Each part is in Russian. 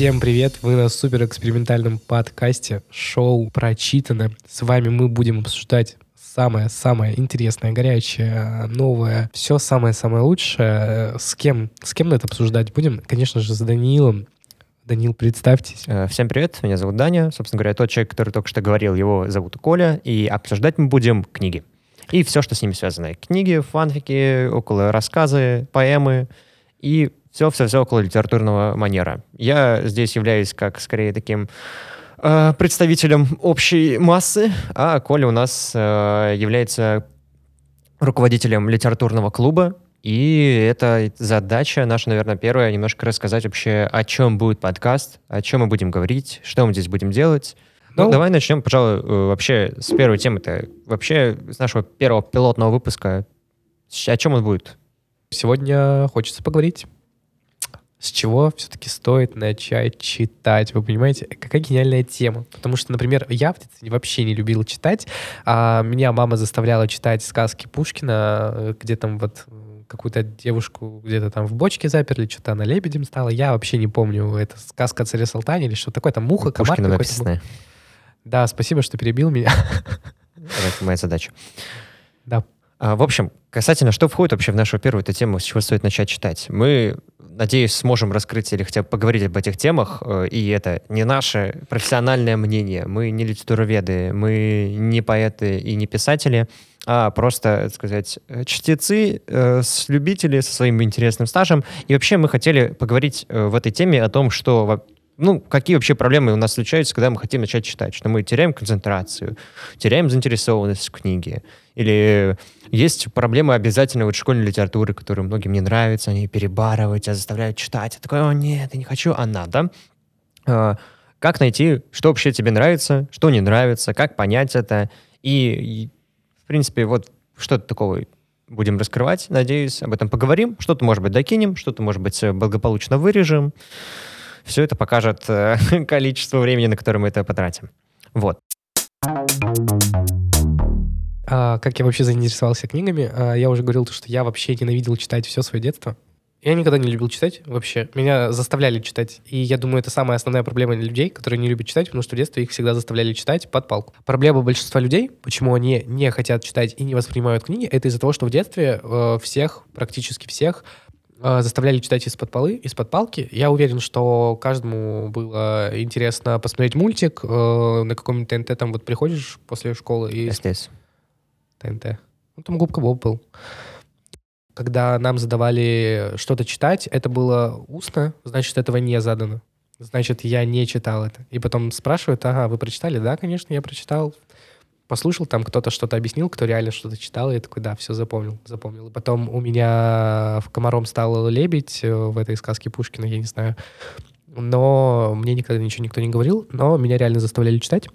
Всем привет! Вы на супер экспериментальном подкасте шоу «Прочитано». С вами мы будем обсуждать самое-самое интересное, горячее, новое, все самое-самое лучшее. С кем, с кем мы это обсуждать будем? Конечно же, с Даниилом. Данил, представьтесь. Э, Всем привет, меня зовут Даня. Собственно говоря, тот человек, который только что говорил, его зовут Коля, и обсуждать мы будем книги. И все, что с ними связано. Книги, фанфики, около рассказы, поэмы и все-все-все около литературного манера. Я здесь являюсь как скорее таким э, представителем общей массы, а Коля у нас э, является руководителем литературного клуба, и это задача наша, наверное, первая, немножко рассказать вообще, о чем будет подкаст, о чем мы будем говорить, что мы здесь будем делать. Ну, Ну, давай начнем, пожалуй, э, вообще с первой темы-то. Вообще с нашего первого пилотного выпуска. О чем он будет? Сегодня хочется поговорить. С чего все-таки стоит начать читать? Вы понимаете, какая гениальная тема. Потому что, например, я в детстве вообще не любил читать. А меня мама заставляла читать сказки Пушкина, э, где там вот э, какую-то девушку где-то там в бочке заперли, что-то она лебедем стала. Я вообще не помню, это сказка о царе Салтане или что такое, там муха, комар Пушкина написанное. Да, спасибо, что перебил меня. Это моя задача. Да. А, в общем, касательно, что входит вообще в нашу первую эту тему, с чего стоит начать читать. Мы, надеюсь, сможем раскрыть или хотя бы поговорить об этих темах, э, и это не наше профессиональное мнение. Мы не литературоведы, мы не поэты и не писатели, а просто, так сказать, чтецы, э, с любители со своим интересным стажем. И вообще мы хотели поговорить э, в этой теме о том, что ну, какие вообще проблемы у нас случаются, когда мы хотим начать читать, что мы теряем концентрацию, теряем заинтересованность в книге, или есть проблемы обязательно вот школьной литературы, которые многим не нравятся, они перебарывают тебя, заставляют читать. Я такой, о нет, я не хочу, а надо. А, Как найти, что вообще тебе нравится, что не нравится, как понять это. И, в принципе, вот что-то такого будем раскрывать, надеюсь, об этом поговорим. Что-то, может быть, докинем, что-то, может быть, э, благополучно вырежем. Все это покажет э, количество времени, на которое мы это потратим. Вот. А, как я вообще заинтересовался книгами? А, я уже говорил, то, что я вообще ненавидел читать все свое детство. Я никогда не любил читать вообще. Меня заставляли читать. И я думаю, это самая основная проблема людей, которые не любят читать, потому что в детстве их всегда заставляли читать под палку. Проблема большинства людей, почему они не хотят читать и не воспринимают книги, это из-за того, что в детстве э, всех, практически всех, заставляли читать из-под полы, из-под палки. Я уверен, что каждому было интересно посмотреть мультик. э, на каком-нибудь ТНТ там вот приходишь после школы и СТС. ТНТ. Ну, там Губка Боб был. Когда нам задавали что-то читать, это было устно, значит, этого не задано. Значит, я не читал это. И потом спрашивают, ага, вы прочитали? Да, конечно, я прочитал. Послушал, там кто-то что-то объяснил, кто реально что-то читал, и я такой, да, все запомнил, запомнил. И потом у меня в комаром стал лебедь э, в этой сказке Пушкина, я не знаю. Но мне никогда ничего никто не говорил, но меня реально заставляли читать.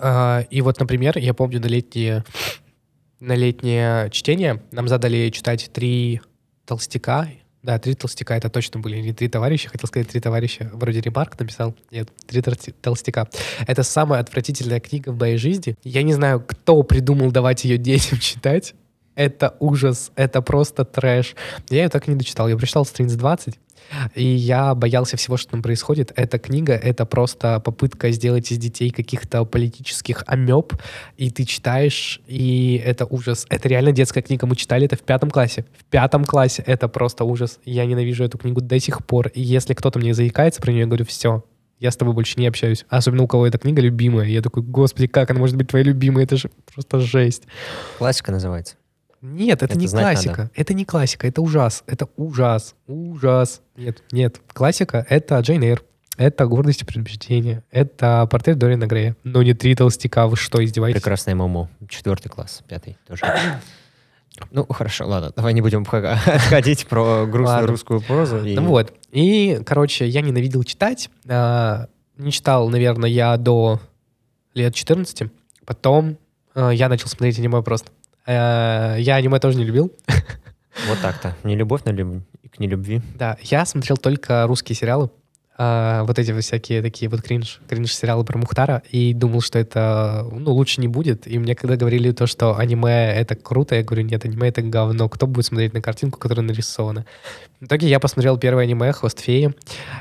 А, и вот, например, я помню на летнее, на летнее чтение нам задали читать три толстяка. Да, три толстяка, это точно были не три товарища, хотел сказать три товарища. Вроде Ремарк написал. Нет, три толстяка. Это самая отвратительная книга в моей жизни. Я не знаю, кто придумал давать ее детям читать. Это ужас, это просто трэш. Я ее так и не дочитал. Я прочитал страниц 20, и я боялся всего, что там происходит. Эта книга — это просто попытка сделать из детей каких-то политических амеб, и ты читаешь, и это ужас. Это реально детская книга. Мы читали это в пятом классе. В пятом классе это просто ужас. Я ненавижу эту книгу до сих пор. И если кто-то мне заикается про нее, я говорю, все, я с тобой больше не общаюсь. Особенно у кого эта книга любимая. Я такой, господи, как она может быть твоей любимой? Это же просто жесть. Классика называется. Нет, это, Это не классика. надо. Это не классика, это ужас. Это ужас. Ужас. Нет, нет. Классика — это Джейн Эйр. Это «Гордость и предубеждение». Это портрет Дориана Грея. Но не три толстяка. Вы что, издеваетесь? Прекрасная Момо. Четвертый класс, пятый тоже. Ну, хорошо, ладно, давай не будем пока отходить про грустную Ладно. русскую прозу. и- Ну вот. И, короче, я ненавидел читать. А, не читал, наверное, я до лет 14. Потом а, я начал смотреть аниме просто. А, я аниме тоже не любил. Вот так-то. Не любовь на люб- к нелюбви. Да, я смотрел только русские сериалы. а, вот эти вот всякие такие вот кринж, кринж-сериалы про Мухтара, и думал, что это, ну, лучше не будет. И мне когда говорили то, что аниме — это круто, я говорю, нет, аниме — это говно. Кто будет смотреть на картинку, которая нарисована? В итоге я посмотрел первое аниме «Хвост феи».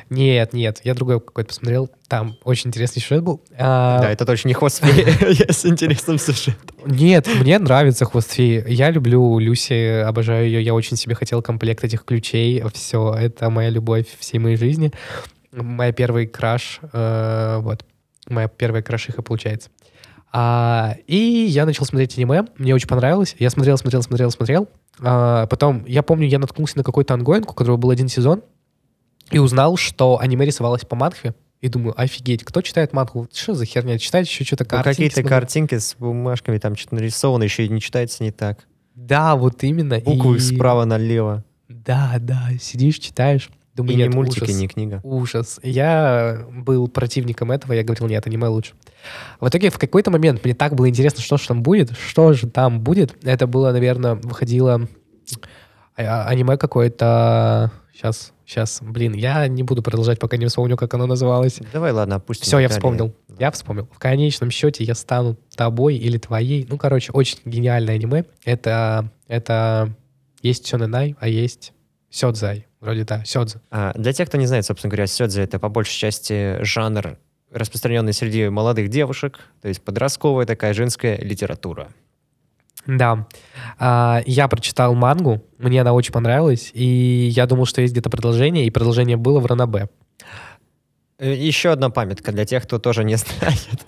Нет, нет, я другое какое-то посмотрел. Там очень интересный сюжет был. А, Да, это точно не хвост феи, я с интересным сюжетом. Нет, мне нравится «Хвост феи». Я люблю Люси, обожаю ее. Я очень себе хотел комплект этих ключей. Все, это моя любовь всей моей жизни. Моя первый краш, э, вот, моя первая крашиха получается. А, и я начал смотреть аниме, мне очень понравилось. Я смотрел, смотрел, смотрел, смотрел. А, потом, я помню, я наткнулся на какой-то ongoing, у которого был один сезон, и узнал, что аниме рисовалось по манхве. И думаю, офигеть, кто читает манхву? Что за херня? Читать еще что-то Ну, картинки. Какие-то смотреть. картинки с бумажками, там что-то нарисовано, еще и не читается не так. Да, вот именно. Буквы И- справа налево. Да, да, сидишь, читаешь. Думаю, И не нет, мультики, ужас. не книга. Ужас. Я был противником этого, я говорил, нет, аниме лучше. В итоге в какой-то момент мне так было интересно, что же там будет, что же там будет. Это было, наверное, выходило а- аниме какое-то... Сейчас, сейчас, блин, я не буду продолжать, пока не вспомню, как оно называлось. Давай, ладно, опустим. Все, я вспомнил. Я вспомнил. В конечном счете я стану тобой или твоей. Ну, короче, очень гениальное аниме. Это, это есть Сёнэнай, а есть Сёдзай. Вроде да, Сёдзе. А, для тех, кто не знает, собственно говоря, сёдзе — это по большей части жанр, распространенный среди молодых девушек, то есть подростковая такая женская литература. Да. А, я прочитал мангу, мне она очень понравилась, и я думал, что есть где-то продолжение, и продолжение было в Ранабе. Э, Еще одна памятка для тех, кто тоже не знает,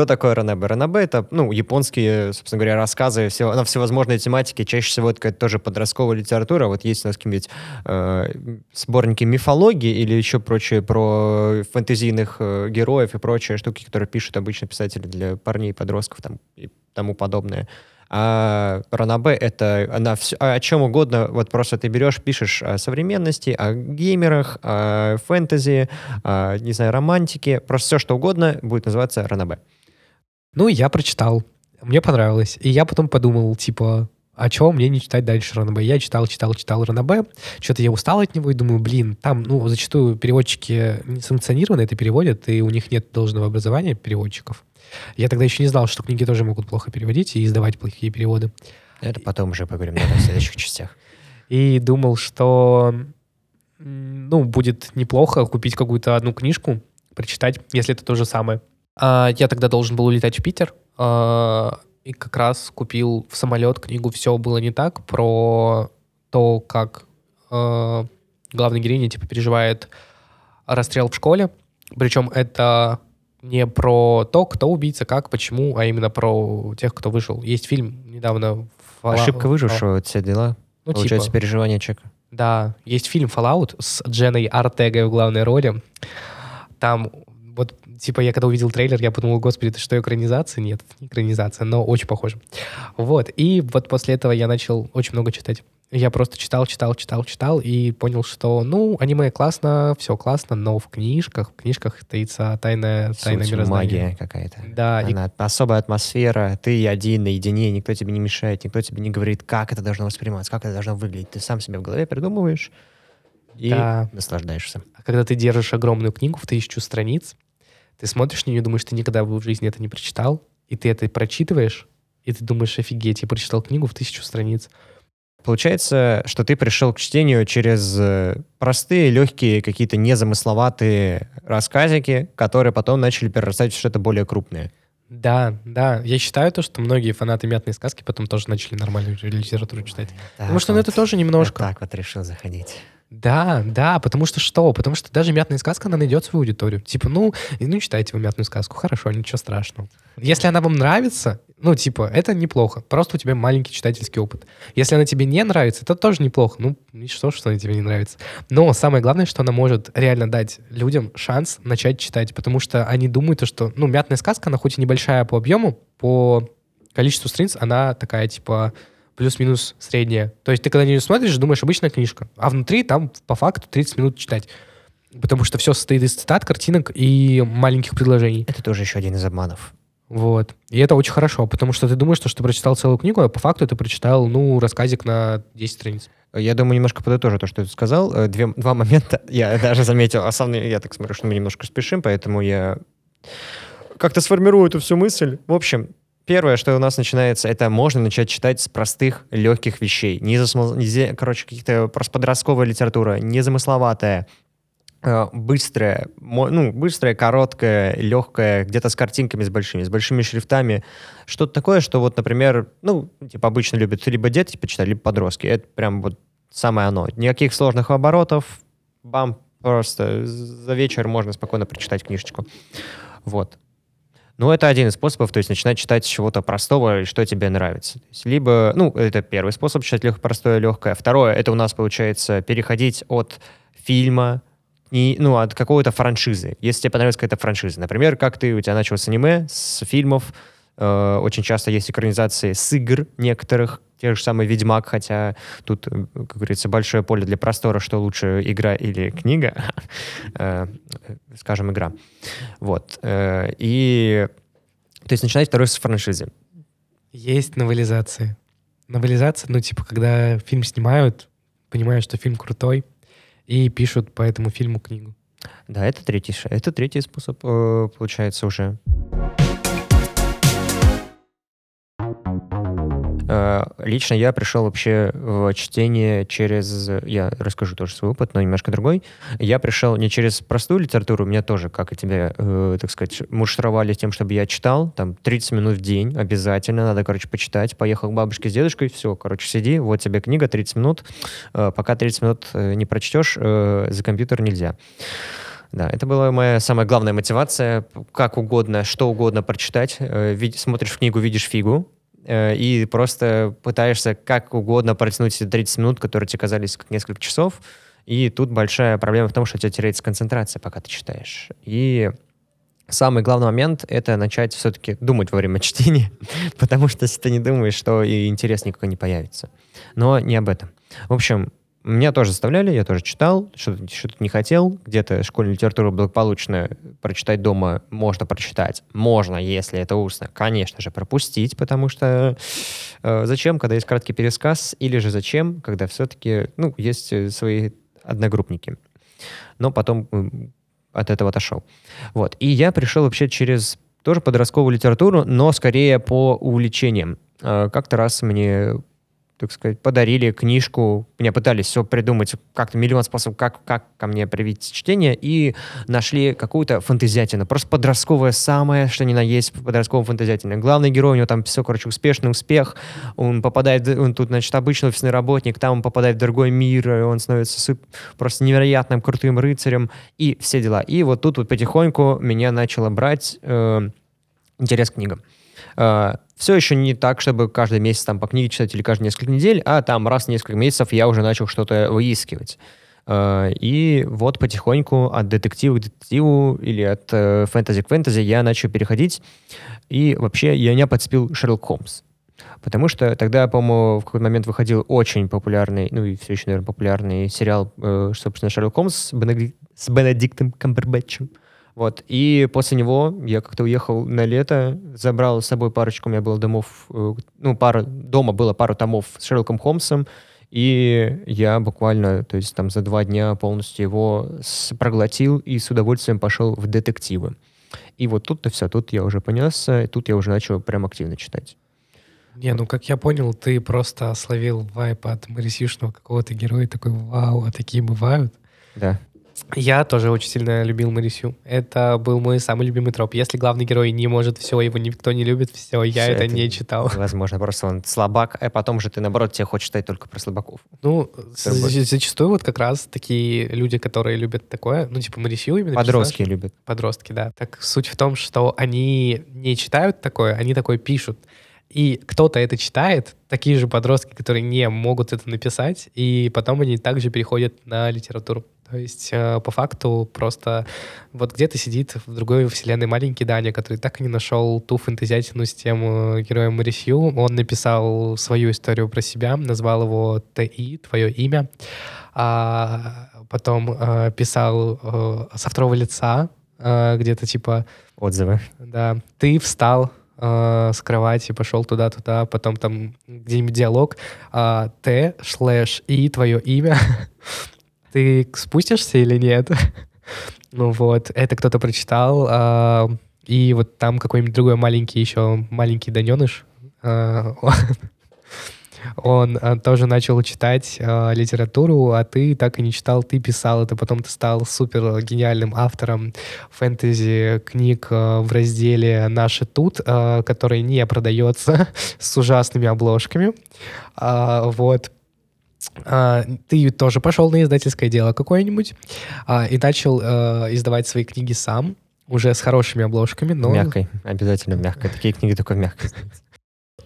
что такое ранобэ. Ранобэ — это, ну, японские, собственно говоря, рассказы всего- на всевозможные тематики. Чаще всего это тоже подростковая литература. Вот есть у нас какие-нибудь э, сборники мифологии или еще прочее про фэнтезийных э, героев и прочие штуки, которые пишут обычно писатели для парней, подростков там, и тому подобное. А ранобэ — это она всё- о чем угодно, вот просто ты берешь, пишешь о современности, о геймерах, о фэнтези, а, не знаю, романтики, просто все, что угодно будет называться ранобэ. Ну, я прочитал. Мне понравилось. И я потом подумал, типа, а чего мне не читать дальше Ранабе? Я читал, читал, читал Ранабе. Что-то я устал от него и думаю, блин, там, ну, зачастую переводчики не это переводят, и у них нет должного образования переводчиков. Я тогда еще не знал, что книги тоже могут плохо переводить и издавать плохие переводы. Это потом уже поговорим наверное, в следующих частях. И думал, что, ну, будет неплохо купить какую-то одну книжку, прочитать, если это то же самое. А, я тогда должен был улетать в Питер, а, и как раз купил в самолет книгу «Все было не так» про то, как а, главная героиня, типа, переживает расстрел в школе. Причем это не про то, кто убийца, как, почему, а именно про тех, кто вышел. Есть фильм недавно... Fallout- Ошибка выжившего, вот все дела. Ну, Получается, типа. переживание человека. Да, есть фильм Fallout с Дженой Артегой в главной роли. Там вот, типа, я когда увидел трейлер, я подумал, господи, это что, экранизация? Нет, это не экранизация, но очень похоже. Вот, и вот после этого я начал очень много читать. Я просто читал, читал, читал, читал и понял, что, ну, аниме классно, все классно, но в книжках, в книжках таится тайная, тайна Суть, мироздания. магия какая-то. Да, и Она особая атмосфера, ты один наедине, никто тебе не мешает, никто тебе не говорит, как это должно восприниматься, как это должно выглядеть. Ты сам себе в голове придумываешь и Да. наслаждаешься. А когда ты держишь огромную книгу в тысячу страниц, ты смотришь на нее, думаешь, ты никогда бы в жизни это не прочитал, и ты это прочитываешь, и ты думаешь, офигеть, я прочитал книгу в тысячу страниц. Получается, что ты пришел к чтению через э, простые, легкие, какие-то незамысловатые рассказики, которые потом начали перерастать в что-то более крупное. Да, да. Я считаю то, что многие фанаты мятной сказки потом тоже начали нормальную литературу читать. Потому что ну, это тоже немножко. Я так вот решил заходить. Да, да, потому что что? Потому что даже мятная сказка, она найдет свою аудиторию. Типа, ну, ну читайте вы мятную сказку, хорошо, ничего страшного. Если она вам нравится, ну, типа, это неплохо. Просто у тебя маленький читательский опыт. Если она тебе не нравится, это тоже неплохо. Ну, и что, она тебе не нравится. Но самое главное, что она может реально дать людям шанс начать читать, потому что они думают, то, что, ну, мятная сказка, она хоть и небольшая по объему, по количеству страниц, она такая, типа, плюс-минус средняя. То есть ты когда на нее смотришь, думаешь, обычная книжка, а внутри там по факту 30 минут читать. Потому что все состоит из цитат, картинок и маленьких предложений. Это тоже еще один из обманов. Вот. И это очень хорошо, потому что ты думаешь, что ты прочитал целую книгу, а по факту ты прочитал, ну, рассказик на 10 страниц. Я думаю, немножко подытожу то, что ты сказал. Э, две, два момента. Я даже заметил, основные, я так смотрю, что мы немножко спешим, поэтому я как-то сформирую эту всю мысль. В общем, первое, что у нас начинается, это можно начать читать с простых, легких вещей. Не, засмол... не короче, каких-то подростковая литература, незамысловатая, э, быстрая, ну, быстрая, короткая, легкая, где-то с картинками с большими, с большими шрифтами. Что-то такое, что вот, например, ну, типа обычно любят либо дети почитать, либо подростки. Это прям вот самое оно. Никаких сложных оборотов, бам, просто за вечер можно спокойно прочитать книжечку. Вот. Ну, это один из способов, то есть начинать читать с чего-то простого, что тебе нравится. есть, либо, ну, это первый способ, читать лег, простое, легкое. Второе, это у нас получается переходить от фильма, и, ну, от какой-то франшизы. Если тебе понравилась какая-то франшиза. Например, как ты, у тебя начал с аниме, с фильмов, э, очень часто есть экранизации с игр некоторых, те же самые «Ведьмак», хотя тут, э, как говорится, большое поле для простора, что лучше игра или книга, э, скажем, игра. Вот. И то есть начинать второй с франшизы. Есть новелизации. Новелизация, ну, типа, когда фильм снимают, понимают, что фильм крутой, и пишут по этому фильму книгу. Да, это третий, это третий способ, получается, уже. Лично я пришел вообще в чтение через... Я расскажу тоже свой опыт, но немножко другой. Я пришел не через простую литературу, меня тоже, как и тебе, э, так сказать, муштровали тем, чтобы я читал, там, 30 минут в день обязательно, надо, короче, почитать. Поехал к бабушке с дедушкой, все, короче, сиди, вот тебе книга, 30 минут. Э, пока 30 минут э, не прочтешь, э, за компьютер нельзя. Да, это была моя самая главная мотивация. Как угодно, что угодно прочитать. Э, смотришь в книгу, видишь фигу, Э, и просто пытаешься как угодно протянуть эти 30 минут, которые тебе казались как несколько часов, и тут большая проблема в том, что у тебя теряется концентрация, пока ты читаешь. И самый главный момент — это начать все-таки думать во время чтения, потому что если ты не думаешь, то и интерес никакой не появится. Но не об этом. В общем, меня тоже заставляли, я тоже читал, что-то что не хотел. Где-то школьную литературу благополучно прочитать дома можно прочитать. Можно, если это устно. Конечно же, пропустить, потому что э, зачем, когда есть краткий пересказ, или же зачем, когда все-таки, ну, есть э, свои одногруппники. Но потом от этого отошел. Вот. И я пришел вообще через тоже подростковую литературу, но скорее по увлечениям. Э, как-то раз мне так сказать, подарили книжку, мне пытались все придумать, как-то миллион способов, как, как ко мне привить чтение, и нашли какую-то фантазиатину, просто подростковое самое, что ни на есть подростковое фантазиатина. Главный герой, у него там все, короче, успешный успех, он попадает, он тут, значит, обычный офисный работник, там он попадает в другой мир, и он становится просто невероятным крутым рыцарем, и все дела. И вот тут вот потихоньку меня начало брать э, интерес к книгам. Э, все еще не так, чтобы каждый месяц там по книге читать или каждые несколько недель, а там раз в несколько месяцев я уже начал что-то выискивать. Э, и вот потихоньку от детектива к детективу или от э, фэнтези к фэнтези я начал переходить. И вообще я не подспил Шерлок Холмс. Потому что тогда, по-моему, в какой-то момент выходил очень популярный, ну и все еще, наверное, популярный сериал, собственно, Шерлок Холмс с Бенедиктом Камбербэтчем. Вот. И после него я как-то уехал на лето, забрал с собой парочку, у меня было домов, э, ну, пара, дома было пару томов с Шерлоком Холмсом, и я буквально, то есть там за два дня полностью его проглотил и с удовольствием пошел в детективы. И вот тут-то все, тут я уже понесся, и тут я уже начал прям активно читать. Не, ну как я понял, ты просто словил вайп от Марисишного какого-то героя, такой, вау, а такие бывают. Да. Я тоже очень сильно любил Марисю. Это был мой самый любимый троп. Если главный герой не может все, его никто не любит, все, я все это, это не читал. Возможно, просто он слабак, а потом же ты, наоборот, тебе хочешь читать только про слабаков. Ну, зачастую вот как раз такие люди, которые любят такое, ну, типа Марисю именно. Подростки персонаж. любят. Подростки, да. Так суть в том, что они не читают такое, они такое пишут. И кто-то это читает, такие же подростки, которые не могут это написать, и потом они также переходят на литературу. То есть, э, по факту, просто вот где-то сидит в другой вселенной маленький Даня, который так и не нашел ту фэнтезиатину с тем э, героем Марисью. Он написал свою историю про себя, назвал его ТИ, твое имя. А потом э, писал э, со второго лица, э, где-то типа... Отзывы. Да. Ты встал э, с кровати, пошел туда-туда, потом там где-нибудь диалог, э, Т, слэш, и твое имя. Ты спустишься или нет? ну вот, это кто-то прочитал, э, и вот там какой-нибудь другой маленький еще, маленький Даненыш, э, он а, тоже начал читать а, литературу, а ты так и не читал, ты писал это, потом ты стал супер гениальным автором фэнтези книг а, в разделе «Наши тут», а, который не продается с ужасными обложками. А, вот. А, ты тоже пошел на издательское дело какое-нибудь а, и начал а, издавать свои книги сам, уже с хорошими обложками, но... Мягкой, обязательно мягкой. Такие книги только мягкой.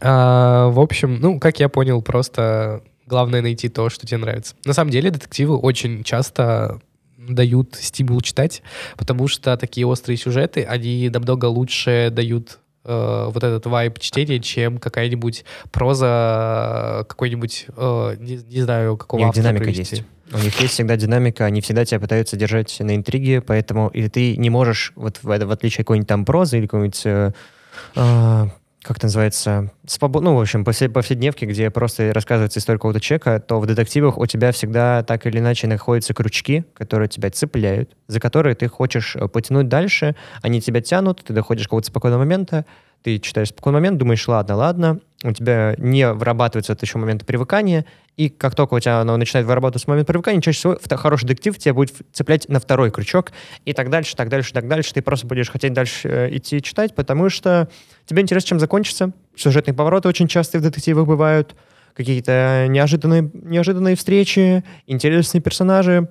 А, в общем, ну, как я понял, просто главное найти то, что тебе нравится. На самом деле детективы очень часто дают стимул читать, потому что такие острые сюжеты, они намного лучше дают э, вот этот вайб чтения, чем какая-нибудь проза, какой-нибудь, э, не, не знаю, какого У них динамика привести. есть. У них есть всегда динамика, они всегда тебя пытаются держать на интриге, поэтому и ты не можешь, вот в, в отличие от какой-нибудь там прозы или какой-нибудь э, э, как это называется, свобод... ну, в общем, повсед... повседневки, где просто рассказывается история какого-то человека, то в детективах у тебя всегда так или иначе находятся крючки, которые тебя цепляют, за которые ты хочешь э, потянуть дальше, они тебя тянут, ты доходишь какого-то спокойного момента, ты читаешь спокойный момент, думаешь, ладно, ладно, у тебя не вырабатывается это еще момент привыкания, и как только у тебя оно начинает вырабатываться момент привыкания, чаще всего хороший детектив тебя будет цеплять на второй крючок, и так дальше, так дальше, так дальше. Ты просто будешь хотеть дальше э, идти читать, потому что тебе интересно, чем закончится. Сюжетные повороты очень часто в детективах бывают, какие-то неожиданные, неожиданные встречи, интересные персонажи,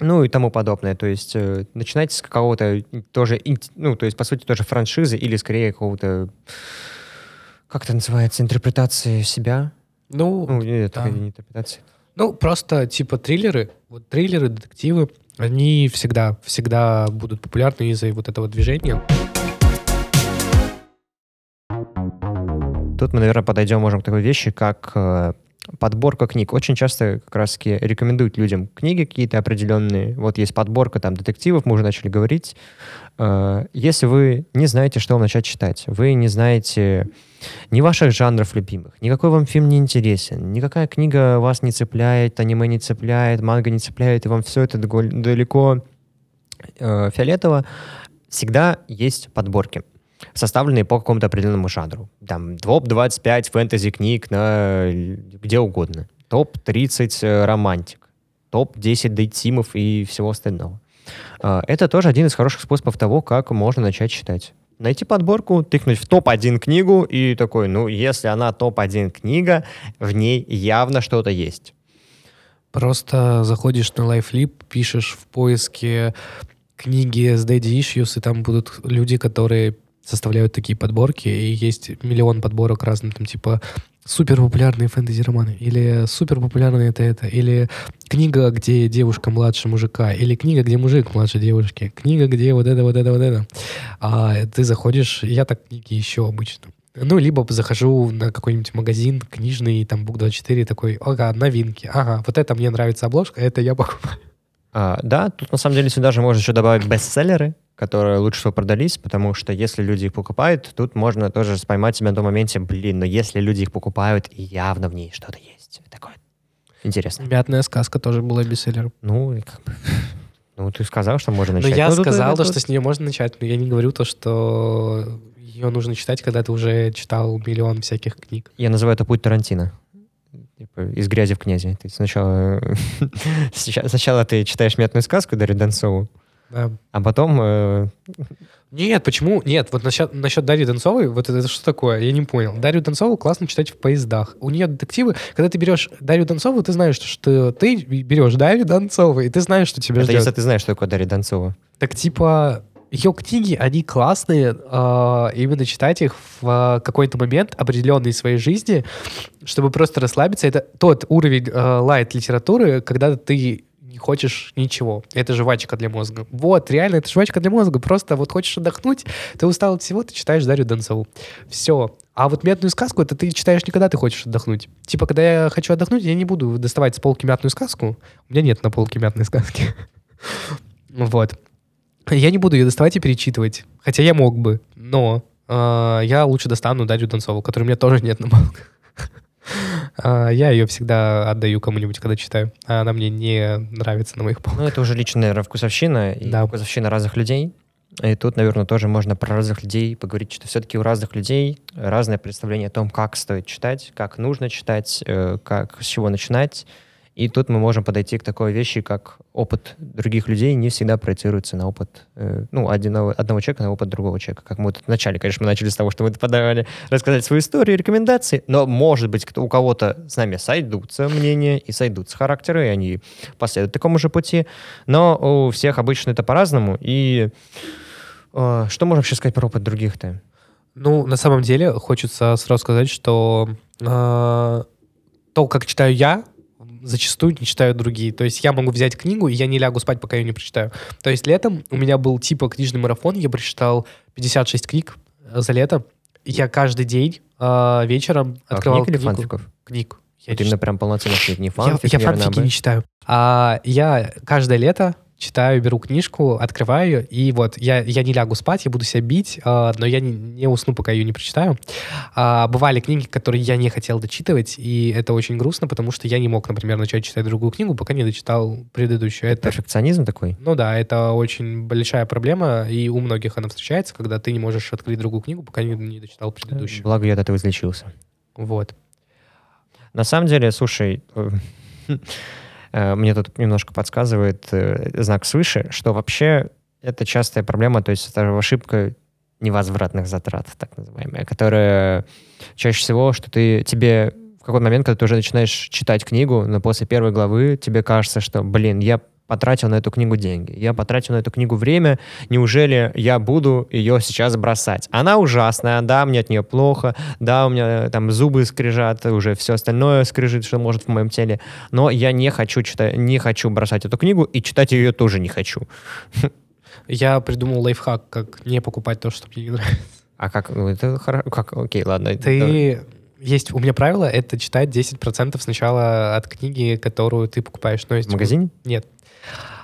ну и тому подобное. То есть э, начинать с какого-то тоже, ну, то есть, по сути, тоже франшизы или скорее какого-то, как это называется, интерпретации себя. Ну, Ну, нет, да. не интерпретации. Ну, просто типа триллеры, вот триллеры, детективы, они всегда, всегда будут популярны из-за вот этого движения. Тут мы, наверное, подойдем, можем к такой вещи, как э, подборка книг. Очень часто как раз-таки рекомендуют людям книги какие-то определенные. Вот есть подборка там детективов, мы уже начали говорить. Э, Если вы не знаете, что вам начать читать, вы не знаете ни ваших жанров любимых, никакой вам фильм не интересен, никакая книга вас не цепляет, аниме не цепляет, манга не цепляет, и вам все это далеко э, фиолетово, всегда есть подборки составленные по какому-то определенному жанру. Там топ-25 фэнтези-книг на л- где угодно. Топ-30 э, романтик. Топ-10 дейтимов и всего остального. А, Это тоже один из хороших способов того, как можно начать читать. Найти подборку, тыкнуть в топ-1 книгу и такой, ну, если она топ-1 книга, в ней явно что-то есть. Просто заходишь на LifeLip, пишешь в поиске книги с Daddy Issues, и там будут люди, которые составляют такие подборки, и есть миллион подборок разных, там типа супер популярные фэнтези-романы, или супер популярные это это, или книга, где девушка младше мужика, или книга, где мужик младше девушки, книга, где вот это, вот это, вот это. А ты заходишь, я так книги ищу обычно. Ну, либо захожу на какой-нибудь магазин книжный, там, Бук24, такой, ага, новинки, ага, вот это мне нравится обложка, это я покупаю. А, да, тут на самом деле сюда же можно еще добавить бестселлеры, которые лучше всего продались, потому что если люди их покупают, тут можно тоже поймать себя на том моменте, блин, но если люди их покупают, и явно в ней что-то есть. Такое интересно. Мятная сказка тоже была бестселлером. Ну, и как бы... Ну, ты сказал, что можно Но начать. я Ну, тут, сказал, наверное, что с нее можно начать, но я не говорю то, что ее нужно читать, когда ты уже читал миллион всяких книг. Я называю это путь Тарантино. Типа, из грязи в князи. Ты сначала... Сначала ты читаешь «Мятную сказку» Дарью Донцову, Да. а потом... э, Нет, почему? Нет, вот насчет, насчет Дарьи Донцовой, вот это, что такое? Я не понял. Дарью Донцову классно читать в поездах. У нее детективы, когда ты берешь Дарью Донцову, ты знаешь, что ты берешь Дарью Донцову, и ты знаешь, что тебя Это ждет. если ты знаешь, что такое Дарья Донцова. Так типа ее книги, они классные, э, именно читать их в э, какой-то момент определенной своей жизни, чтобы просто расслабиться. Это тот уровень лайт литературы, когда ты не хочешь ничего. Это жвачка для мозга. Вот, реально, это жвачка для мозга. Просто вот хочешь отдохнуть, ты устал от всего, ты читаешь Дарью Донцову. Все. А вот мятную сказку, это ты читаешь не когда ты хочешь отдохнуть. Типа, когда я хочу отдохнуть, я не буду доставать с полки мятную сказку. У меня нет на полке мятной сказки. Вот. Я не буду ее доставать и перечитывать. Хотя я мог бы, но э, я лучше достану Дарью Донцову, которой у меня тоже нет на полках. А, я ее всегда отдаю кому-нибудь, когда читаю. А она мне не нравится на моих полках. Ну, это уже лично, наверное, вкусовщина и Да. вкусовщина разных людей. И тут, наверное, тоже можно про разных людей поговорить, что все-таки у разных людей разное представление о том, как стоит читать, как нужно читать, э, как с чего начинать. И тут мы можем подойти к такой вещи, как опыт других людей не всегда проецируется на опыт, э, ну, одного, одного человека на опыт другого человека. Как мы вот вначале, конечно, мы начали с того, что мы подавали рассказать свою историю, рекомендации, но, может быть, кто, у кого-то с нами сойдутся мнения и сойдутся характеры, и они последуют такому же пути. Но у всех обычно это по-разному. И э, что можем вообще сказать про опыт других-то? Ну, на самом деле, хочется сразу сказать, что э, то, как читаю я, зачастую не читают другие. То есть я могу взять книгу, и я не лягу спать, пока ее не прочитаю. То есть летом у меня был типа книжный марафон, я прочитал 56 книг э, за лето. Я каждый день э, вечером А, открывал книг или книгу. фанфиков? Книг. Я Вот именно прям полноценных книг, не я, фанфик, я не фанфики ранобэ. не читаю. А я каждое лето читаю, беру книжку, открываю ее, и вот я, я не лягу спать, я буду себя бить, а, но я не, не усну, пока ее не прочитаю. А, бывали книги, которые я не хотел дочитывать, и это очень грустно, потому что я не мог, например, начать читать другую книгу, пока не дочитал предыдущую. Это, Перфекционизм такой? ну да, это очень большая проблема, и у многих она встречается, когда ты не можешь открыть другую книгу, пока не, не дочитал предыдущую. Благо я от этого излечился. Вот. На самом деле, слушай, э, э, мне тут немножко подсказывает э, знак свыше, что вообще это частая проблема, то есть это ошибка невозвратных затрат, так называемая, которая чаще всего, что ты тебе в какой-то момент, когда ты уже начинаешь читать книгу, но после первой главы тебе кажется, что, блин, я потратил на эту книгу деньги, я потратил на эту книгу время, неужели я буду ее сейчас бросать? Она ужасная, да, мне от нее плохо, да, у меня там зубы скрижат, уже все остальное скрижит, что может в моем теле, но я не хочу читать, не хочу бросать эту книгу, и читать ее тоже не хочу. Я придумал лайфхак, как не покупать то, что мне не нравится. А как, ну, это хорошо, как, окей, ладно. давай. Ты... Есть у меня правило, это читать 10% сначала от книги, которую ты покупаешь. Ну, есть В магазине? Нет.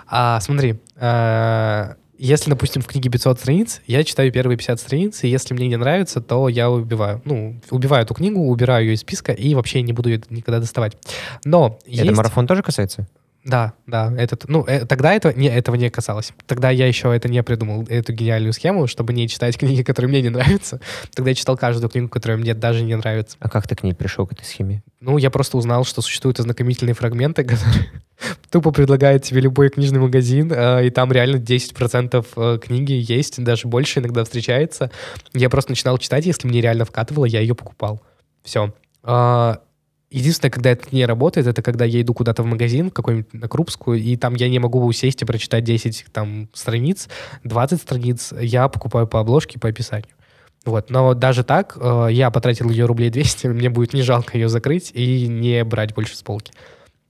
А, смотри, а, если, допустим, в книге 500 страниц, я читаю первые 50 страниц, и если мне не нравится, то я убиваю. Ну, убиваю эту книгу, убираю ее из списка и вообще не буду ее никогда доставать. Но Это есть... марафон тоже касается? Да, да, этот, ну, э, тогда это, не, этого не касалось. Тогда я еще это не придумал, эту гениальную схему, чтобы не читать книги, которые мне не нравятся. Тогда я читал каждую книгу, которая мне даже не нравится. А как ты к ней пришел, к этой схеме? Ну, я просто узнал, что существуют ознакомительные фрагменты, которые тупо предлагает тебе любой книжный магазин, э, и там реально 10% э, книги есть, даже больше иногда встречается. Я просто начинал читать, если мне реально вкатывало, я ее покупал. Все. Единственное, когда это не работает, это когда я иду куда-то в магазин, какой-нибудь на Крупскую, и там я не могу сесть и прочитать 10 там, страниц, 20 страниц, я покупаю по обложке, по описанию. Вот. Но даже так э, я потратил ее рублей 200, мне будет не жалко ее закрыть и не брать больше с полки.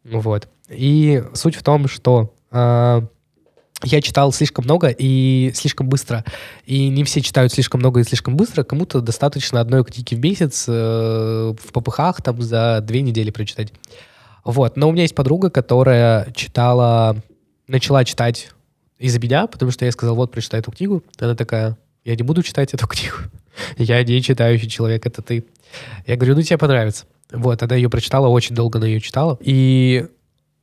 Вот. И суть в том, что э, я читал слишком много и слишком быстро. И не все читают слишком много и слишком быстро. Кому-то достаточно одной книги в месяц э, в попыхах там за две недели прочитать. Вот. Но у меня есть подруга, которая читала, начала читать из-за меня, потому что я сказал, вот, прочитай эту книгу. Она такая, я не буду читать эту книгу. Я не читающий человек, это ты. Я говорю, ну тебе понравится. Вот, она ее прочитала, очень долго она ее читала. И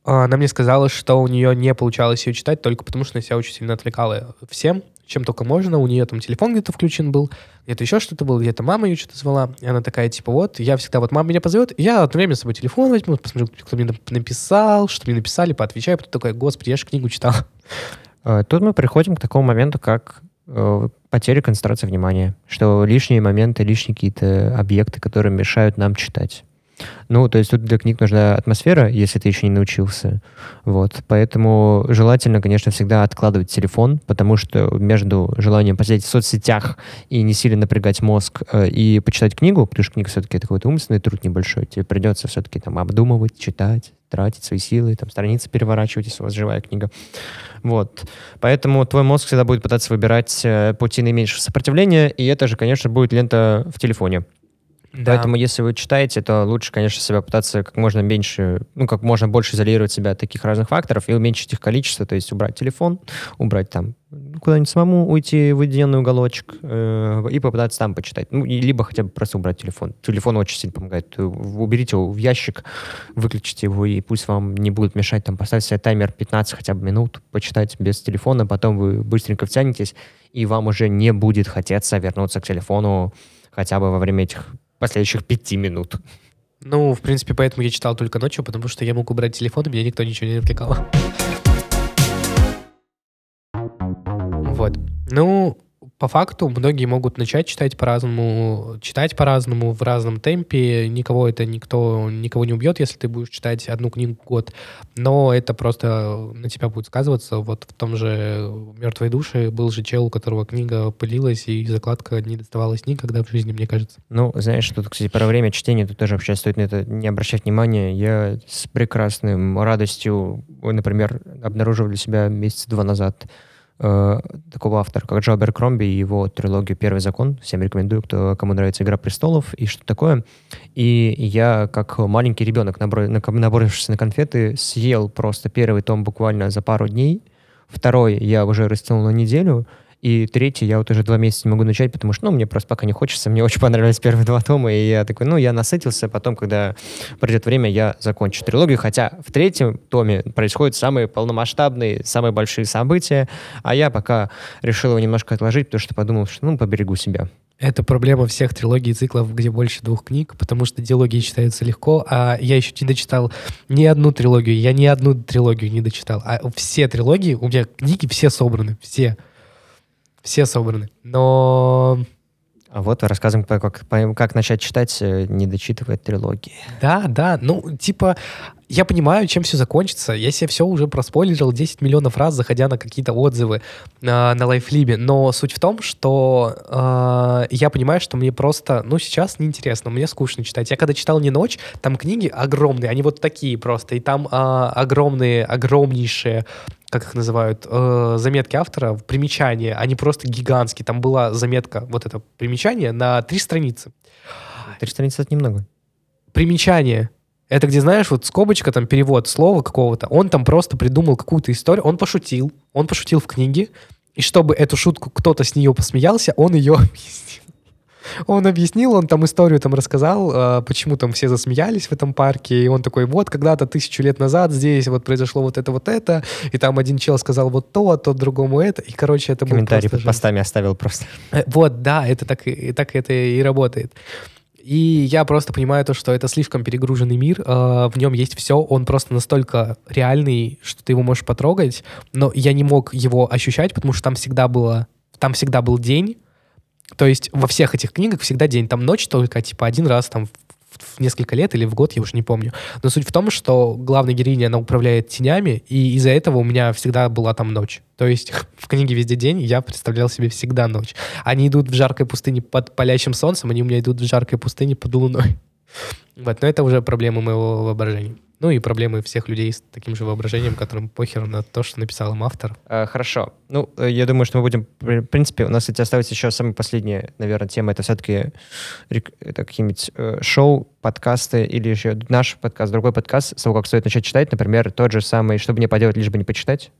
она мне сказала, что у нее не получалось ее читать только потому, что она себя очень сильно отвлекала всем, чем только можно. У нее там телефон где-то включен был, где-то еще что-то было, где-то мама ее что-то звала. И она такая, типа, вот, я всегда, вот мама меня позовет, я от времени с собой телефон возьму, посмотрю, кто мне нап- написал, что мне написали, поотвечаю, потом такой, господи, я же книгу читал. Э, Тут мы приходим к такому моменту, как э, потеря концентрации внимания, что лишние моменты, лишние какие-то объекты, которые мешают нам читать. Ну, то есть тут для книг нужна атмосфера, если ты еще не научился. Вот. Поэтому желательно, конечно, всегда откладывать телефон, потому что между желанием посидеть в соцсетях и не сильно напрягать мозг э, и почитать книгу, потому что книга все-таки это какой-то умственный труд небольшой, тебе придется все-таки там обдумывать, читать, тратить свои силы, там страницы переворачивать, если у вас живая книга. Вот. Поэтому твой мозг всегда будет пытаться выбирать э, пути наименьшего сопротивления, и это же, конечно, будет лента в телефоне. Поэтому, если вы читаете, то лучше, конечно, себя пытаться как можно меньше, ну, как можно больше изолировать себя от таких разных факторов и уменьшить их количество, то есть убрать телефон, убрать там ну, куда-нибудь самому уйти в уединенный уголочек э, и попытаться там почитать. Ну, и либо хотя бы просто убрать телефон. Телефон очень сильно помогает. Уберите его в ящик, выключите его, и пусть вам не будет мешать. Там поставьте себе таймер 15 хотя бы минут, почитать без телефона, потом вы быстренько втянетесь, и вам уже не будет хотеться вернуться к телефону хотя бы во время этих последующих пяти минут. Ну, в принципе, поэтому я читал только ночью, потому что я мог убрать телефон, и меня никто ничего не отвлекал. Вот. Ну, по факту многие могут начать читать по-разному, читать по-разному, в разном темпе. Никого это никто, никого не убьет, если ты будешь читать одну книгу в год. Но это просто на тебя будет сказываться. Вот в том же «Мертвой душе» был же чел, у которого книга пылилась, и закладка не доставалась никогда в жизни, мне кажется. Ну, знаешь, тут, кстати, про время чтения, тут тоже вообще стоит на это не обращать внимания. Я с прекрасным радостью, например, обнаружил для себя месяца два назад э, такого автора, как Джо Кромби и его трилогию «Первый закон». Всем рекомендую, кто, кому нравится «Игра престолов» и что такое. И я, как маленький ребенок, набор, наборившись на конфеты, съел просто первый том буквально за пару дней. Второй я уже растянул на неделю — и третий я вот уже два месяца не могу начать, потому что, ну, мне просто пока не хочется. Мне очень понравились первые два тома, и я такой, ну, я насытился. Потом, когда пройдет время, я закончу трилогию. Хотя в третьем томе происходят самые полномасштабные, самые большие события, а я пока решил его немножко отложить, потому что подумал, что, ну, поберегу себя. Это проблема всех трилогий и циклов, где больше двух книг, потому что диалоги читаются легко, а я еще не дочитал ни одну трилогию, я ни одну трилогию не дочитал, а все трилогии, у меня книги все собраны, все. Все собраны. Но... А вот рассказываем, как, как начать читать, э, не дочитывая трилогии. Да, да. Ну, типа, я понимаю, чем все закончится. Я себе все уже проспойлерил 10 миллионов раз, заходя на какие-то отзывы э, на лайфлибе. Но суть в том, что э, я понимаю, что мне просто, ну, сейчас неинтересно, мне скучно читать. Я когда читал «Не ночь», там книги огромные, они вот такие просто. И там э, огромные, огромнейшие как их называют, э, заметки автора, примечания, они просто гигантские. Там была заметка, вот это примечание, на три страницы. Три страницы — это немного. Примечание. Это где, знаешь, вот скобочка, там перевод слова какого-то, он там просто придумал какую-то историю, он пошутил, он пошутил в книге, и чтобы эту шутку кто-то с нее посмеялся, он ее объяснил. Он объяснил, он там историю там рассказал, э, почему там все засмеялись в этом парке, и он такой, вот, когда-то тысячу лет назад здесь вот произошло вот это, вот это, и там один чел сказал вот то, а тот другому это, и, короче, это Комментарий под постами оставил просто. Э, вот, да, это так, и так это и работает. И я просто понимаю то, что это слишком перегруженный мир, э, в нем есть все, он просто настолько реальный, что ты его можешь потрогать, но я не мог его ощущать, потому что там всегда было, там всегда был день, то есть во всех этих книгах всегда день, там ночь только, типа, один раз там в несколько лет или в год, я уже не помню. Но суть в том, что главная героиня, она управляет тенями, и из-за этого у меня всегда была там ночь. То есть в книге «Везде день» я представлял себе всегда ночь. Они идут в жаркой пустыне под палящим солнцем, они у меня идут в жаркой пустыне под луной. Вот, но это уже проблема моего воображения. Ну и проблемы всех людей с таким же воображением, которым похер на то, что написал им автор. А, хорошо. Ну, э, я думаю, что мы будем... В принципе, у нас, кстати, остается еще самая последняя, наверное, тема. Это все-таки это какие-нибудь э, шоу, подкасты или еще наш подкаст, другой подкаст, с того, как стоит начать читать. Например, тот же самый «Что бы не поделать, лишь бы не почитать»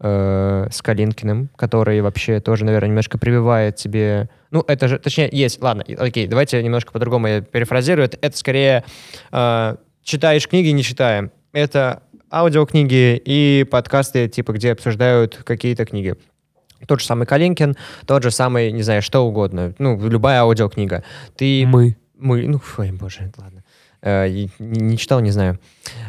э, с Калинкиным, который вообще тоже, наверное, немножко прививает тебе... Ну, это же, точнее, есть, ладно, окей, давайте немножко по-другому я перефразирую. Это, это скорее э, читаешь книги, не читаем. Это аудиокниги и подкасты, типа, где обсуждают какие-то книги. Тот же самый Калинкин, тот же самый, не знаю, что угодно. Ну, любая аудиокнига. Ты... Мы. Мы. Ну, ой, боже, ладно. Э, не, читал, не знаю.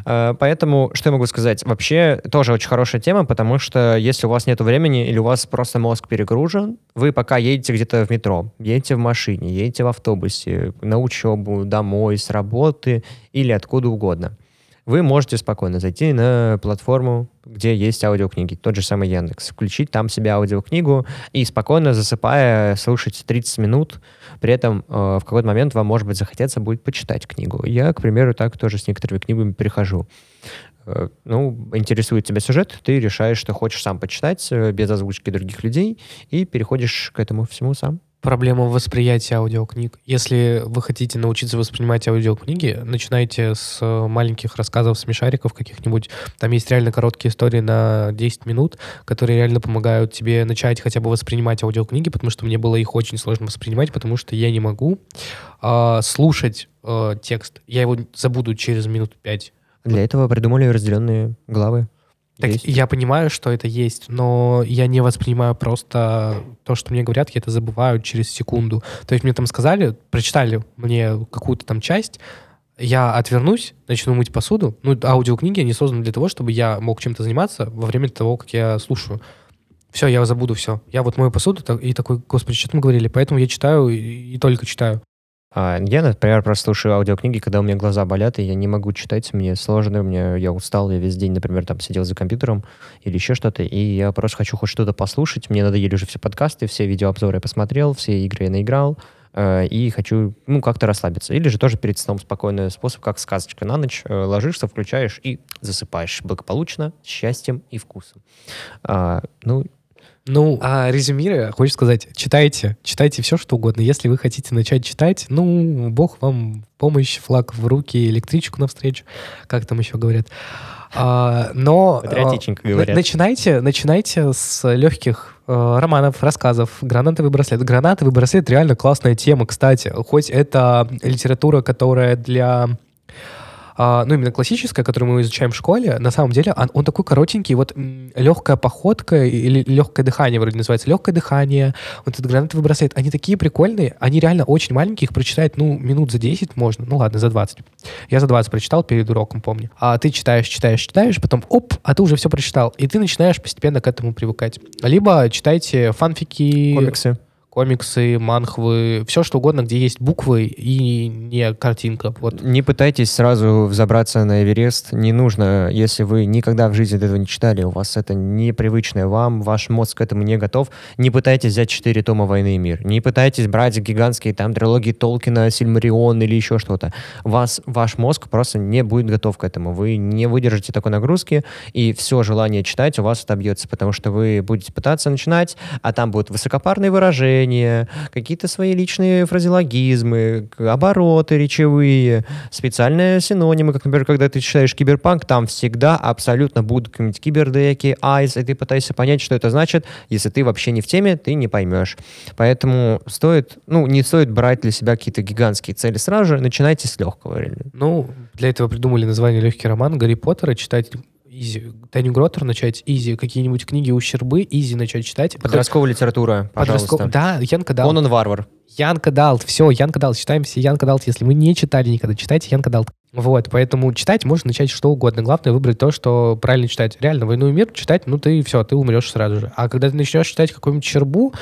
Э, поэтому, что я могу сказать? Вообще, тоже очень хорошая тема, потому что если у вас нет времени или у вас просто мозг перегружен, вы пока едете где-то в метро, едете в машине, едете в автобусе, на учебу, домой, с работы или откуда угодно вы можете спокойно зайти на платформу, где есть аудиокниги, тот же самый Яндекс, включить там себе аудиокнигу и спокойно засыпая слушать 30 минут, при этом э, в какой-то момент вам, может быть, захотеться будет почитать книгу. Я, к примеру, так тоже с некоторыми книгами перехожу. Э, ну, интересует тебя сюжет, ты решаешь, что хочешь сам почитать э, без озвучки других людей и переходишь к этому всему сам. Проблема восприятия аудиокниг. Если вы хотите научиться воспринимать аудиокниги, начинайте с э, маленьких рассказов, смешариков каких-нибудь. Там есть реально короткие истории на 10 минут, которые реально помогают тебе начать хотя бы воспринимать аудиокниги, потому что мне было их очень сложно воспринимать, потому что я не могу э, слушать э, текст. Я его забуду через минут пять. Для этого придумали разделенные главы. Так Есть. я понимаю, что это есть, но я не воспринимаю просто то, что мне говорят, я это забываю через секунду. То есть мне там сказали, прочитали мне какую-то там часть, я отвернусь, начну мыть посуду. Ну, аудиокниги, они созданы для того, чтобы я мог чем-то заниматься во время того, как я слушаю. Все, я забуду все. Я вот мою посуду и такой, господи, что там говорили? Поэтому я читаю и, и только читаю. А, я, например, просто слушаю аудиокниги, когда у меня глаза болят, и я не могу читать, мне сложно, мне, я устал, я весь день, например, там сидел за компьютером или еще что-то, и я просто хочу хоть что-то послушать, мне надоели уже все подкасты, все видеообзоры я посмотрел, все игры я наиграл, э, и хочу, ну, как-то расслабиться. Или же тоже перед сном спокойный способ, как сказочка на ночь, э, ложишься, включаешь и засыпаешь благополучно, с счастьем и вкусом. А, ну, Ну, а резюмируя, хочу сказать, читайте, читайте все, что угодно. Если вы хотите начать читать, ну, бог вам помощь, флаг в руки, электричку навстречу, как там еще говорят. А, но а, Патриотичненько говорят. начинайте, начинайте с легких э, романов, рассказов. Гранатовый браслет. Гранатовый браслет реально классная тема, кстати. Хоть это литература, которая для а, ну, именно классическая, которую мы изучаем в школе, на самом деле он, он такой коротенький, вот легкая походка или легкое дыхание вроде называется, легкое дыхание, вот этот гранатовый браслет, они такие прикольные, они реально очень маленькие, их прочитать, ну, минут за 10 можно, ну ладно, за 20. Я за 20 прочитал перед уроком, помню. А ты читаешь, читаешь, читаешь, потом оп, а ты уже все прочитал, и ты начинаешь постепенно к этому привыкать. Либо читайте фанфики, комиксы. Комиксы, манхвы, все что угодно, где есть буквы и не картинка. Вот Не пытайтесь сразу взобраться на Эверест. Не нужно, если вы никогда в жизни этого не читали, у вас это непривычное вам, ваш мозг к этому не готов. Не пытайтесь взять четыре тома «Войны и мир». Не пытайтесь брать гигантские там трилогии Толкина, Сильмарион или еще что-то. Вас, ваш мозг просто не будет готов к этому. Вы не выдержите такой нагрузки, и все желание читать у вас отобьется, потому что вы будете пытаться начинать, а там будут высокопарные выражения, какие-то свои личные фразеологизмы, обороты речевые, специальные синонимы, как, например, когда ты читаешь киберпанк, там всегда абсолютно будут какие-нибудь кибердеки, айс, и ты пытаешься понять, что это значит. Если ты вообще не в теме, ты не поймешь. Поэтому стоит, ну, не стоит брать для себя какие-то гигантские цели сразу же, начинайте с легкого. Ну, для этого придумали название «Легкий роман», Гарри Поттера читать easy. Таню Гроттер начать easy, какие-нибудь книги Щербы easy начать читать. Подростковая литература, Подростков- пожалуйста. Да, young adult. Он он варвар. young adult, все, young adult, читаем все young adult. Если вы не читали никогда, читайте young adult. Вот, поэтому читать можно начать что угодно. Главное выбрать то, что правильно читать. Реально, «Войну и мир» читать, ну ты все, ты умрешь сразу же. А когда ты начнешь читать какую-нибудь Щербу,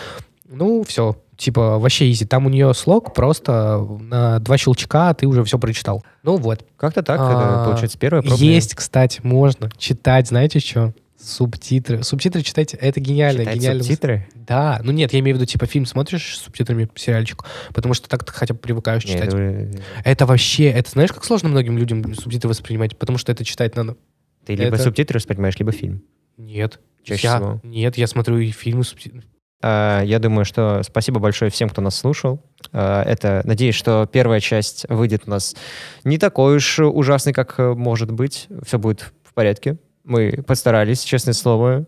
ну все, типа вообще изи. Там у нее слог просто на два щелчка ты уже все прочитал. Ну вот. Как-то так, А, это, получается, первое. Есть, кстати, можно читать, знаете что? Субтитры. Субтитры читайте, это гениально. Читать гениально. субтитры? Да, ну нет, я имею в виду, типа, фильм смотришь с субтитрами, сериальчик, потому что так ты хотя бы привыкаешь Нет, читать. это Это вообще, это знаешь, как сложно многим людям субтитры воспринимать, потому что это читать надо. Ты либо это- субтитры воспринимаешь, либо фильм. Нет. Чаще я, всего. Нет, я смотрю и фильмы субтитры. А, Я думаю, что спасибо большое всем, кто нас слушал. А, Это, надеюсь, что первая часть выйдет у нас не такой уж ужасной, как э, может быть. Все будет в порядке. Мы постарались, честное слово.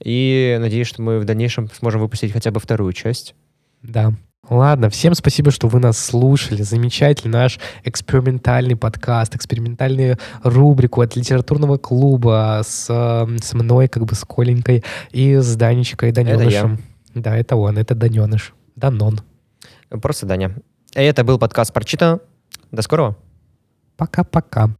И надеюсь, что мы в дальнейшем сможем выпустить хотя бы вторую часть. Да. Ладно, всем спасибо, что вы нас слушали. Замечательный наш экспериментальный подкаст, экспериментальную рубрику от литературного клуба с, э, с мной, как бы с Коленькой, и с Данечкой, Даненышем. Да, это он, это Даненыш. Данон. Просто Даня. И это был подкаст «Прочитано». До скорого. Пока-пока.